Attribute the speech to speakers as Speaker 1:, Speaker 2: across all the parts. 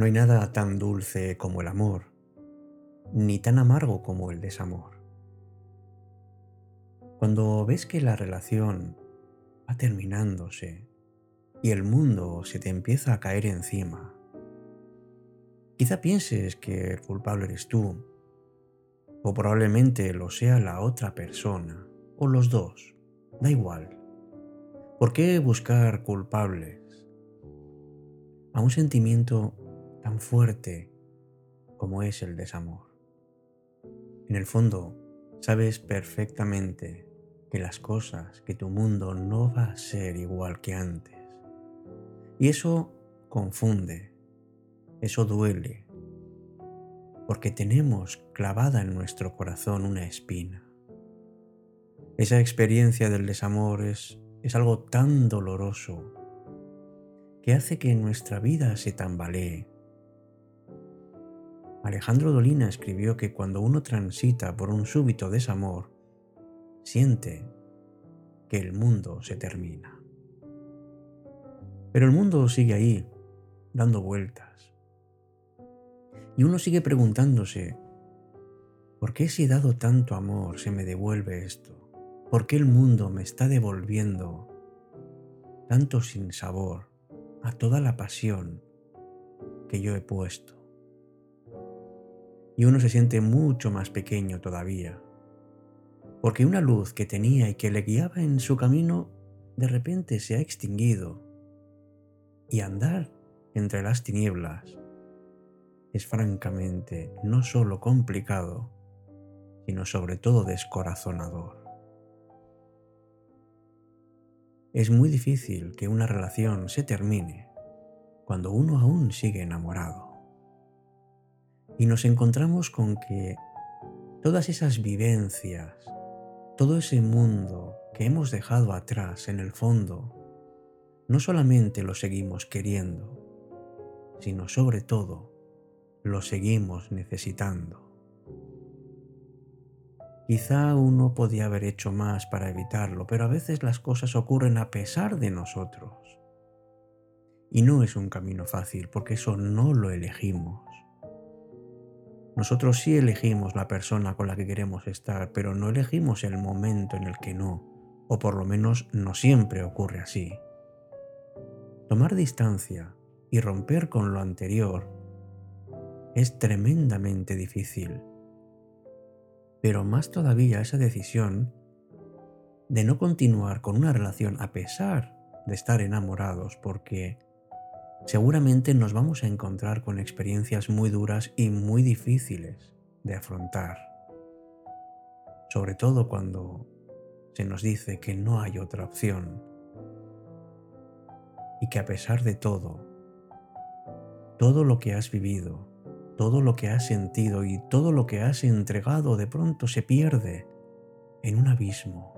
Speaker 1: No hay nada tan dulce como el amor, ni tan amargo como el desamor. Cuando ves que la relación va terminándose y el mundo se te empieza a caer encima, quizá pienses que el culpable eres tú, o probablemente lo sea la otra persona, o los dos, da igual. ¿Por qué buscar culpables a un sentimiento tan fuerte como es el desamor? En el fondo, sabes perfectamente que las cosas, que tu mundo no va a ser igual que antes. Y eso confunde, eso duele, porque tenemos clavada en nuestro corazón una espina. Esa experiencia del desamor es, es algo tan doloroso que hace que nuestra vida se tambalee. Alejandro Dolina escribió que cuando uno transita por un súbito desamor, siente que el mundo se termina. Pero el mundo sigue ahí, dando vueltas. Y uno sigue preguntándose, ¿por qué si he dado tanto amor se me devuelve esto? ¿Por qué el mundo me está devolviendo tanto sin sabor a toda la pasión que yo he puesto? Y uno se siente mucho más pequeño todavía porque una luz que tenía y que le guiaba en su camino de repente se ha extinguido. Y andar entre las tinieblas es francamente no solo complicado, sino sobre todo descorazonador. Es muy difícil que una relación se termine cuando uno aún sigue enamorado. Y nos encontramos con que todas esas vivencias, todo ese mundo que hemos dejado atrás en el fondo, no solamente lo seguimos queriendo, sino sobre todo lo seguimos necesitando. Quizá uno podía haber hecho más para evitarlo, pero a veces las cosas ocurren a pesar de nosotros. Y no es un camino fácil, porque eso no lo elegimos. Nosotros sí elegimos la persona con la que queremos estar, pero no elegimos el momento en el que no, o por lo menos no siempre ocurre así. Tomar distancia y romper con lo anterior es tremendamente difícil. Pero más todavía esa decisión de no continuar con una relación a pesar de estar enamorados porque seguramente nos vamos a encontrar con experiencias muy duras y muy difíciles de afrontar. Sobre todo cuando se nos dice que no hay otra opción y que a pesar de todo, todo lo que has vivido, todo lo que has sentido y todo lo que has entregado de pronto se pierde en un abismo.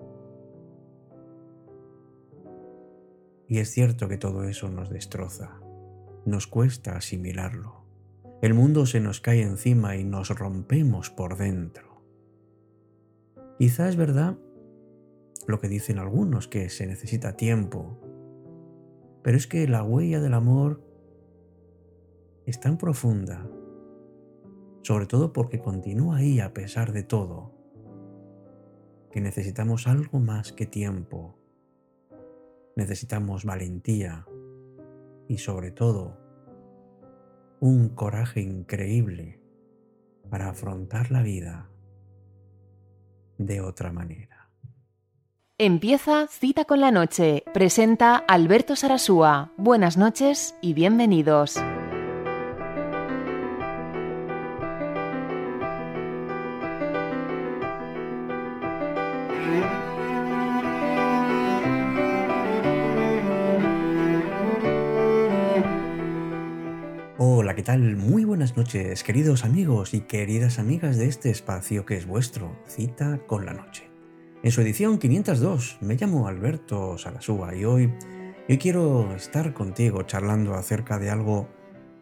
Speaker 1: Y es cierto que todo eso nos destroza nos cuesta asimilarlo. El mundo se nos cae encima y nos rompemos por dentro. Quizá es verdad lo que dicen algunos, que se necesita tiempo, pero es que la huella del amor es tan profunda, sobre todo porque continúa ahí a pesar de todo, que necesitamos algo más que tiempo. Necesitamos valentía, y sobre todo un coraje increíble para afrontar la vida de otra manera.
Speaker 2: Empieza Cita con la Noche. Presenta Alberto Sarasúa. Buenas noches y bienvenidos.
Speaker 1: ¿Qué tal? Muy buenas noches, queridos amigos y queridas amigas de este espacio que es vuestro, Cita con la Noche. En su edición 502 me llamo Alberto Sarasúa y hoy, hoy quiero estar contigo charlando acerca de algo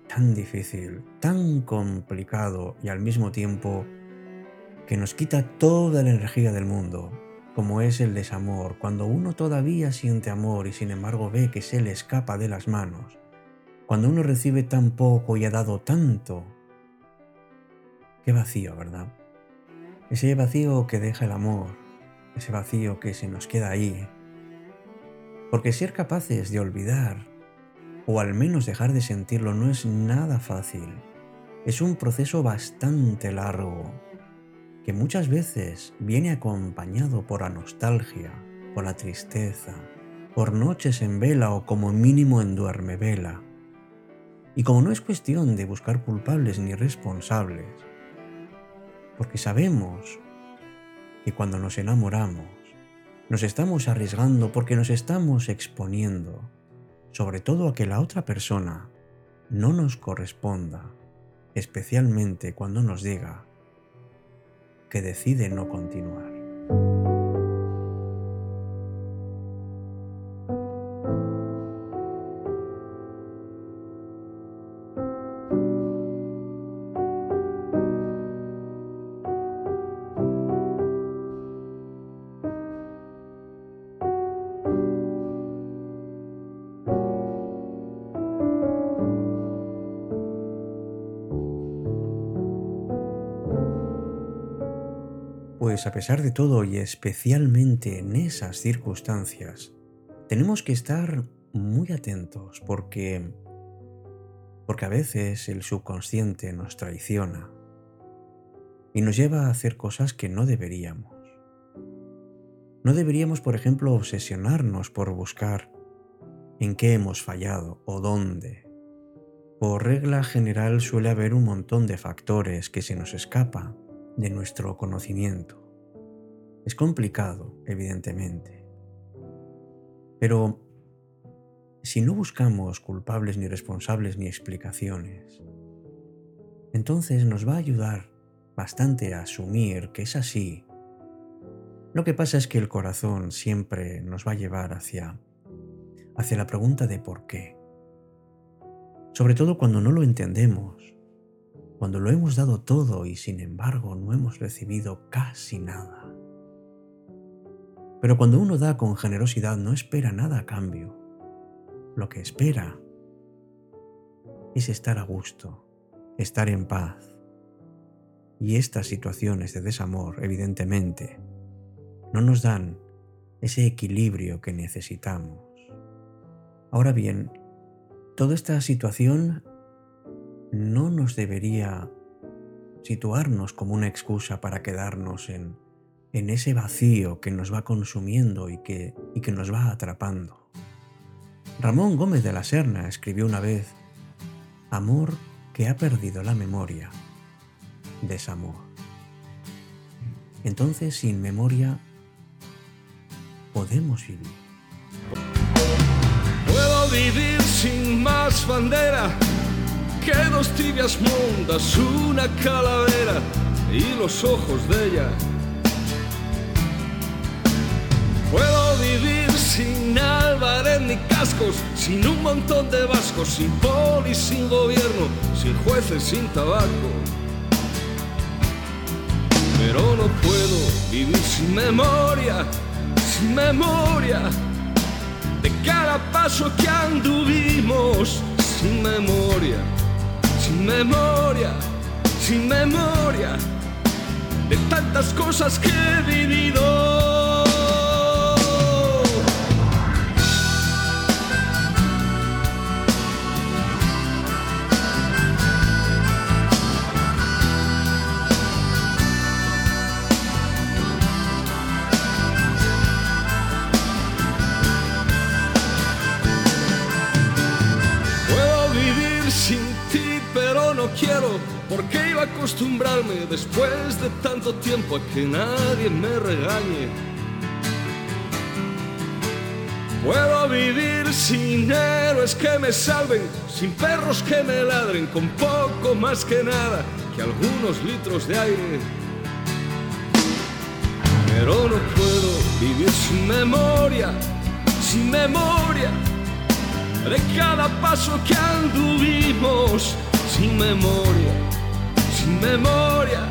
Speaker 1: tan difícil, tan complicado y al mismo tiempo que nos quita toda la energía del mundo, como es el desamor, cuando uno todavía siente amor y sin embargo ve que se le escapa de las manos Cuando uno recibe tan poco y ha dado tanto, qué vacío, ¿verdad? Ese vacío que deja el amor, ese vacío que se nos queda ahí. Porque ser capaces de olvidar, o al menos dejar de sentirlo, no es nada fácil. Es un proceso bastante largo, que muchas veces viene acompañado por la nostalgia, por la tristeza, por noches en vela o como mínimo en duerme vela. Y como no es cuestión de buscar culpables ni responsables, porque sabemos que cuando nos enamoramos, nos estamos arriesgando porque nos estamos exponiendo, sobre todo a que la otra persona no nos corresponda especialmente cuando nos diga que decide no continuar. Pues a pesar de todo y especialmente en esas circunstancias, tenemos que estar muy atentos porque porque a veces el subconsciente nos traiciona y nos lleva a hacer cosas que no deberíamos. No deberíamos, por ejemplo, obsesionarnos por buscar en qué hemos fallado o dónde. Por regla general suele haber un montón de factores que se nos escapan de nuestro conocimiento. Es complicado, evidentemente. Pero si no buscamos culpables ni responsables ni explicaciones, entonces nos va a ayudar bastante a asumir que es así. Lo que pasa es que el corazón siempre nos va a llevar hacia hacia la pregunta de por qué. Sobre todo cuando no lo entendemos cuando lo hemos dado todo y sin embargo no hemos recibido casi nada. Pero cuando uno da con generosidad no espera nada a cambio. Lo que espera es estar a gusto, estar en paz. Y estas situaciones de desamor, evidentemente, no nos dan ese equilibrio que necesitamos. Ahora bien, toda esta situación no nos debería situarnos como una excusa para quedarnos en, en ese vacío que nos va consumiendo y que, y que nos va atrapando. Ramón Gómez de la Serna escribió una vez, Amor que ha perdido la memoria, desamor. Entonces, sin memoria, podemos vivir.
Speaker 3: Puedo vivir sin más bandera que dos tibias mundas, una calavera y los ojos de ella. Puedo vivir sin Álvarez ni cascos, sin un montón de vascos, sin poli, sin gobierno, sin jueces, sin tabaco. Pero no puedo vivir sin memoria, sin memoria de cada paso que anduvimos, sin memoria sin memoria, sin memoria de tantas cosas que he vivido. Quiero, porque iba a acostumbrarme después de tanto tiempo a que nadie me regañe. Puedo vivir sin héroes que me salven, sin perros que me ladren, con poco más que nada que algunos litros de aire. Pero no puedo vivir sin memoria, sin memoria de cada paso que anduvimos sin memoria, sin memoria,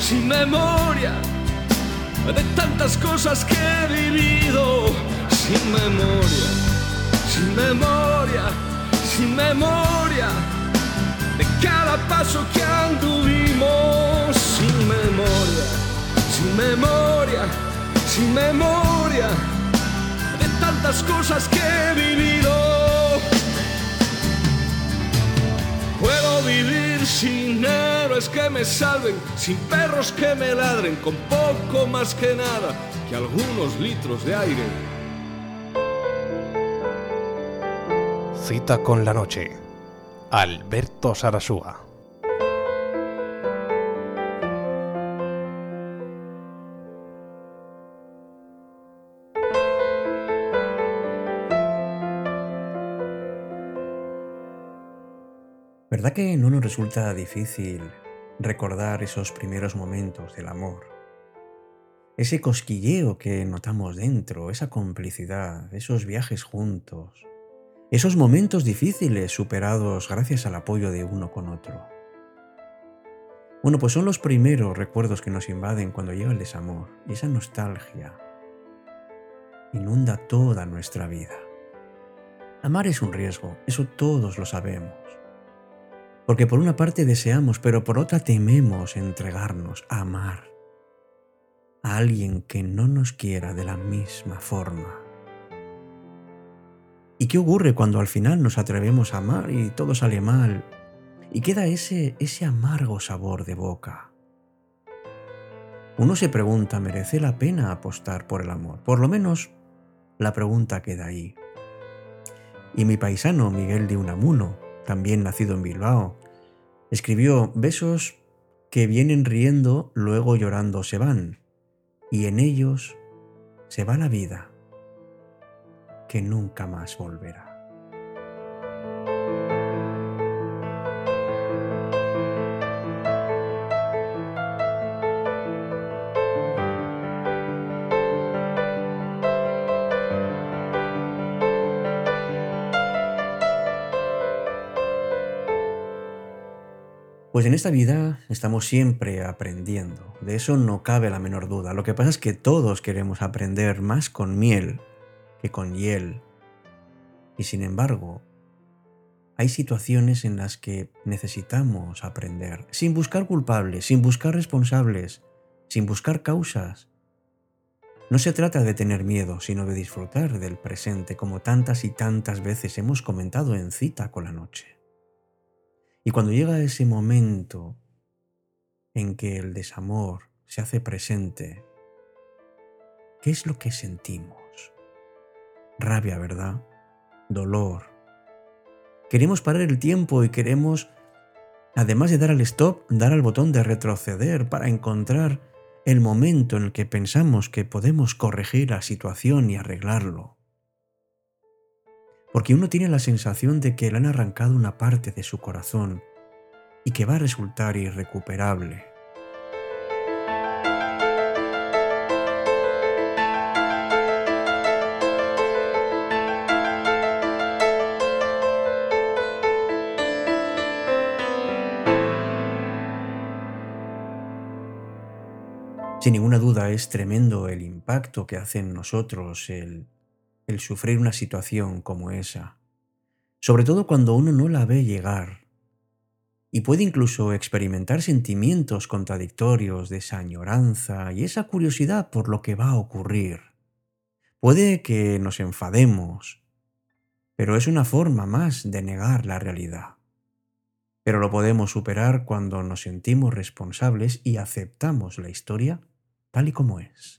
Speaker 3: sin memoria de tantas cosas que he vivido, sin memoria, sin memoria, sin memoria de cada paso que anduvimos, sin memoria, sin memoria, sin memoria de tantas cosas que he vivido. Héroes que me salven, sin perros que me ladren, con poco más que nada que algunos litros de aire.
Speaker 4: Cita con la noche. Alberto Sarasúa.
Speaker 1: ¿Verdad que no nos resulta difícil recordar esos primeros momentos del amor? Ese cosquilleo que notamos dentro, esa complicidad, esos viajes juntos, esos momentos difíciles superados gracias al apoyo de uno con otro. Bueno, pues son los primeros recuerdos que nos invaden cuando llega el desamor y esa nostalgia inunda toda nuestra vida. Amar es un riesgo, eso todos lo sabemos. Porque por una parte deseamos, pero por otra tememos entregarnos a amar a alguien que no nos quiera de la misma forma. ¿Y qué ocurre cuando al final nos atrevemos a amar y todo sale mal? Y queda ese, ese amargo sabor de boca. Uno se pregunta, ¿merece la pena apostar por el amor? Por lo menos la pregunta queda ahí. Y mi paisano Miguel de Unamuno, también nacido en Bilbao, escribió besos que vienen riendo, luego llorando se van, y en ellos se va la vida, que nunca más volverá. Pues en esta vida estamos siempre aprendiendo, de eso no cabe la menor duda. Lo que pasa es que todos queremos aprender más con miel que con hiel. Y sin embargo, hay situaciones en las que necesitamos aprender, sin buscar culpables, sin buscar responsables, sin buscar causas. No se trata de tener miedo, sino de disfrutar del presente, como tantas y tantas veces hemos comentado en cita con la noche. Y cuando llega ese momento en que el desamor se hace presente, ¿qué es lo que sentimos? Rabia, ¿verdad? Dolor. Queremos parar el tiempo y queremos, además de dar al stop, dar al botón de retroceder para encontrar el momento en el que pensamos que podemos corregir la situación y arreglarlo porque uno tiene la sensación de que le han arrancado una parte de su corazón y que va a resultar irrecuperable. Sin ninguna duda es tremendo el impacto que hace en nosotros el el sufrir una situación como esa, sobre todo cuando uno no la ve llegar, y puede incluso experimentar sentimientos contradictorios de esa añoranza y esa curiosidad por lo que va a ocurrir. Puede que nos enfademos, pero es una forma más de negar la realidad. Pero lo podemos superar cuando nos sentimos responsables y aceptamos la historia tal y como es.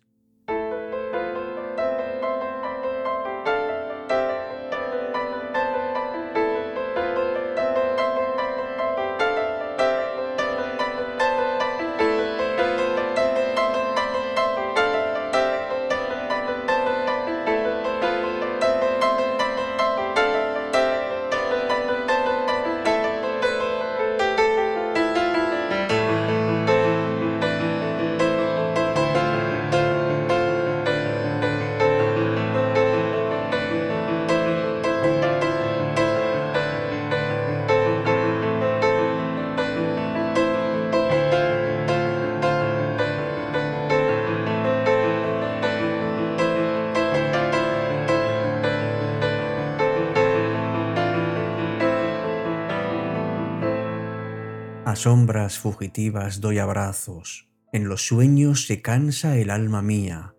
Speaker 1: Sombras fugitivas doy abrazos, en los sueños se cansa el alma mía.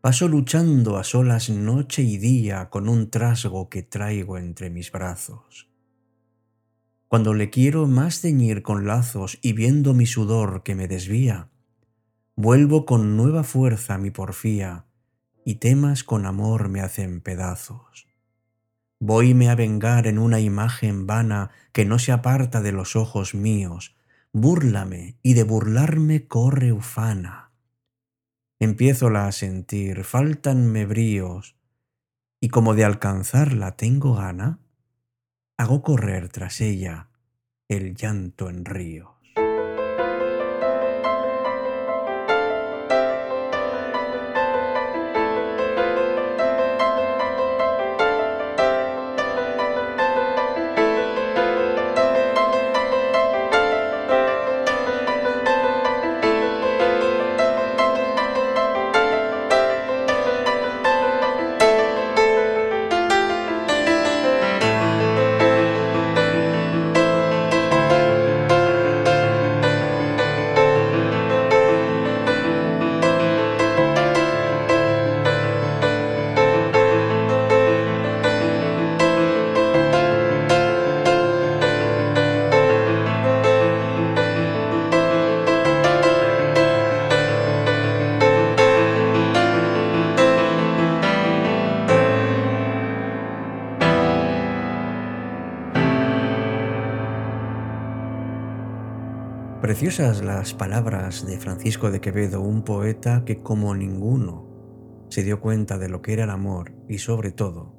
Speaker 1: Paso luchando a solas noche y día con un trasgo que traigo entre mis brazos. Cuando le quiero más ceñir con lazos y viendo mi sudor que me desvía, vuelvo con nueva fuerza mi porfía y temas con amor me hacen pedazos. Voyme a vengar en una imagen vana que no se aparta de los ojos míos, búrlame y de burlarme corre ufana. Empiézola a sentir, faltanme bríos, y como de alcanzarla tengo gana, hago correr tras ella el llanto en río. Preciosas las palabras de Francisco de Quevedo, un poeta que como ninguno se dio cuenta de lo que era el amor y sobre todo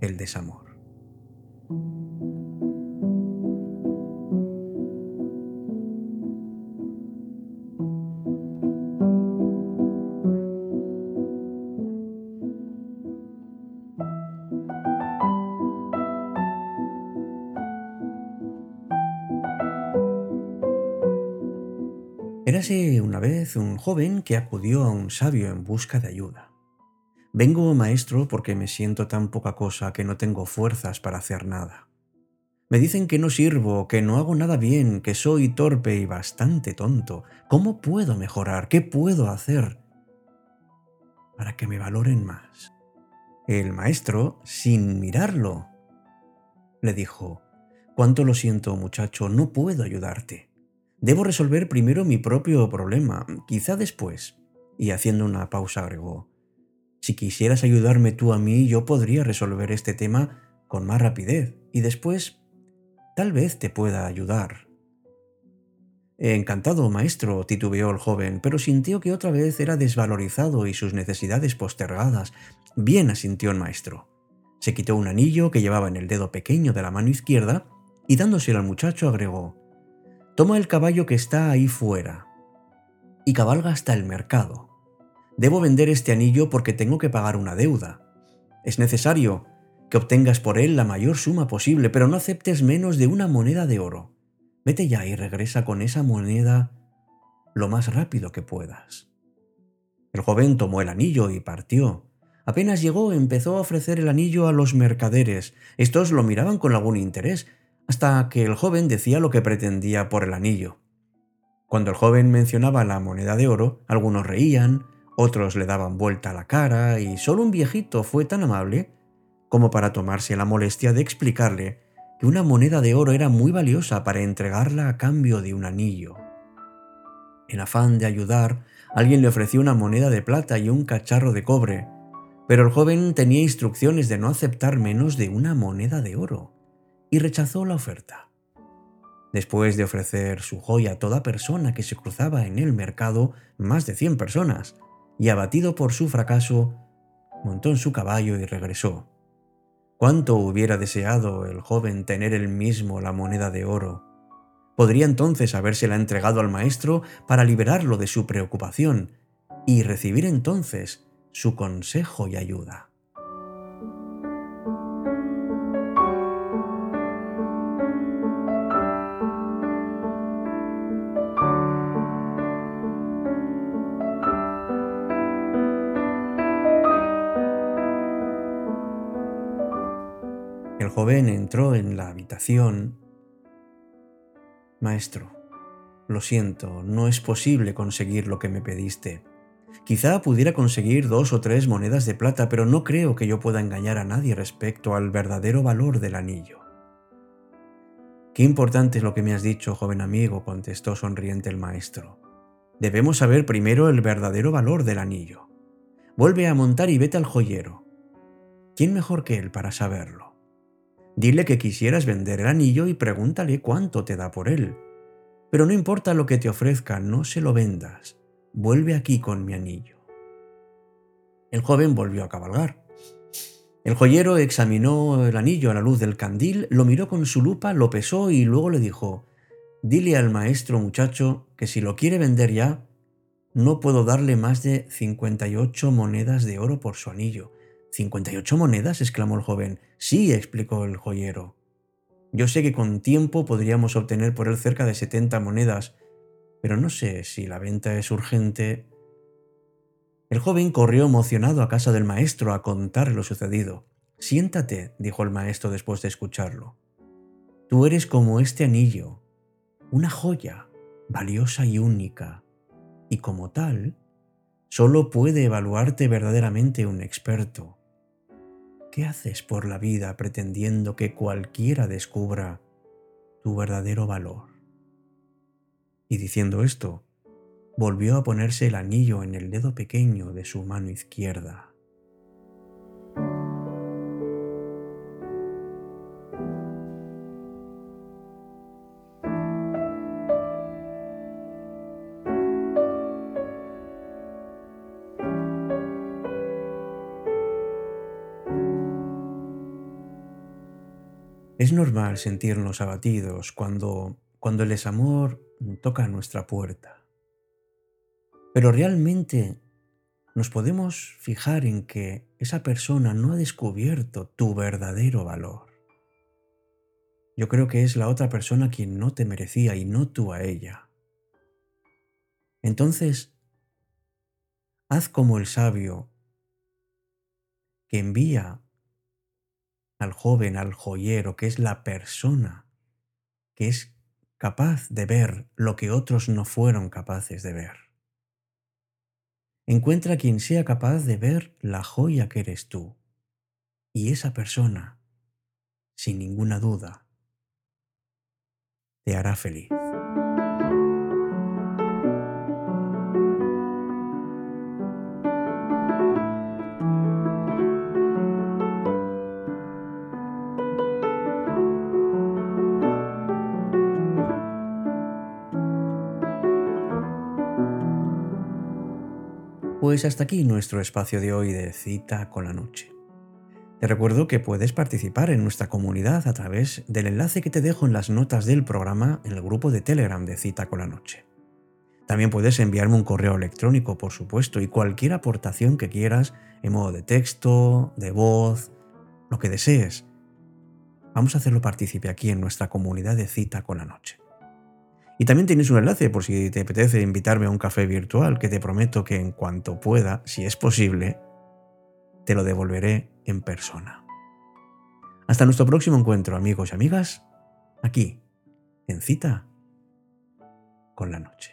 Speaker 1: el desamor. Vez un joven que acudió a un sabio en busca de ayuda. Vengo, maestro, porque me siento tan poca cosa que no tengo fuerzas para hacer nada. Me dicen que no sirvo, que no hago nada bien, que soy torpe y bastante tonto. ¿Cómo puedo mejorar? ¿Qué puedo hacer para que me valoren más? El maestro, sin mirarlo, le dijo, Cuánto lo siento, muchacho, no puedo ayudarte. Debo resolver primero mi propio problema, quizá después. Y haciendo una pausa agregó, si quisieras ayudarme tú a mí, yo podría resolver este tema con más rapidez y después tal vez te pueda ayudar. Encantado, maestro, titubeó el joven, pero sintió que otra vez era desvalorizado y sus necesidades postergadas. Bien, asintió el maestro. Se quitó un anillo que llevaba en el dedo pequeño de la mano izquierda y dándoselo al muchacho agregó, Toma el caballo que está ahí fuera y cabalga hasta el mercado. Debo vender este anillo porque tengo que pagar una deuda. Es necesario que obtengas por él la mayor suma posible, pero no aceptes menos de una moneda de oro. Vete ya y regresa con esa moneda lo más rápido que puedas. El joven tomó el anillo y partió. Apenas llegó empezó a ofrecer el anillo a los mercaderes. Estos lo miraban con algún interés, hasta que el joven decía lo que pretendía por el anillo. Cuando el joven mencionaba la moneda de oro, algunos reían, otros le daban vuelta a la cara y solo un viejito fue tan amable como para tomarse la molestia de explicarle que una moneda de oro era muy valiosa para entregarla a cambio de un anillo. En afán de ayudar, alguien le ofreció una moneda de plata y un cacharro de cobre, pero el joven tenía instrucciones de no aceptar menos de una moneda de oro y rechazó la oferta. Después de ofrecer su joya a toda persona que se cruzaba en el mercado, más de 100 personas, y abatido por su fracaso, montó en su caballo y regresó. Cuánto hubiera deseado el joven tener él mismo la moneda de oro. Podría entonces habérsela entregado al maestro para liberarlo de su preocupación y recibir entonces su consejo y ayuda. Entró en la habitación Maestro, lo siento, no es posible conseguir lo que me pediste. Quizá pudiera conseguir dos o tres monedas de plata, pero no creo que yo pueda engañar a nadie respecto al verdadero valor del anillo. Qué importante es lo que me has dicho, joven amigo, contestó sonriente el maestro. Debemos saber primero el verdadero valor del anillo. Vuelve a montar y vete al joyero. ¿Quién mejor que él para saberlo? Dile que quisieras vender el anillo y pregúntale cuánto te da por él. Pero no importa lo que te ofrezca, no se lo vendas. Vuelve aquí con mi anillo. El joven volvió a cabalgar. El joyero examinó el anillo a la luz del candil, lo miró con su lupa, lo pesó y luego le dijo, Dile al maestro muchacho que si lo quiere vender ya, no puedo darle más de 58 monedas de oro por su anillo. ¿58 monedas? exclamó el joven. Sí, explicó el joyero. Yo sé que con tiempo podríamos obtener por él cerca de 70 monedas, pero no sé si la venta es urgente el joven corrió emocionado a casa del maestro a contar lo sucedido. Siéntate, dijo el maestro después de escucharlo. Tú eres como este anillo, una joya, valiosa y única, y como tal, solo puede evaluarte verdaderamente un experto. ¿Qué haces por la vida pretendiendo que cualquiera descubra tu verdadero valor? Y diciendo esto, volvió a ponerse el anillo en el dedo pequeño de su mano izquierda. Es normal sentirnos abatidos cuando, cuando el desamor toca nuestra puerta. Pero realmente nos podemos fijar en que esa persona no ha descubierto tu verdadero valor. Yo creo que es la otra persona quien no te merecía y no tú a ella. Entonces, haz como el sabio que envía al joven, al joyero, que es la persona que es capaz de ver lo que otros no fueron capaces de ver. Encuentra quien sea capaz de ver la joya que eres tú. Y esa persona, sin ninguna duda, te hará feliz. Pues hasta aquí nuestro espacio de hoy de cita con la noche. Te recuerdo que puedes participar en nuestra comunidad a través del enlace que te dejo en las notas del programa en el grupo de Telegram de Cita con la Noche. También puedes enviarme un correo electrónico, por supuesto, y cualquier aportación que quieras en modo de texto, de voz, lo que desees. Vamos a hacerlo partícipe aquí en nuestra comunidad de Cita con la Noche. Y también tienes un enlace por si te apetece invitarme a un café virtual que te prometo que en cuanto pueda, si es posible, te lo devolveré en persona. Hasta nuestro próximo encuentro, amigos y amigas, aquí, en cita con la noche.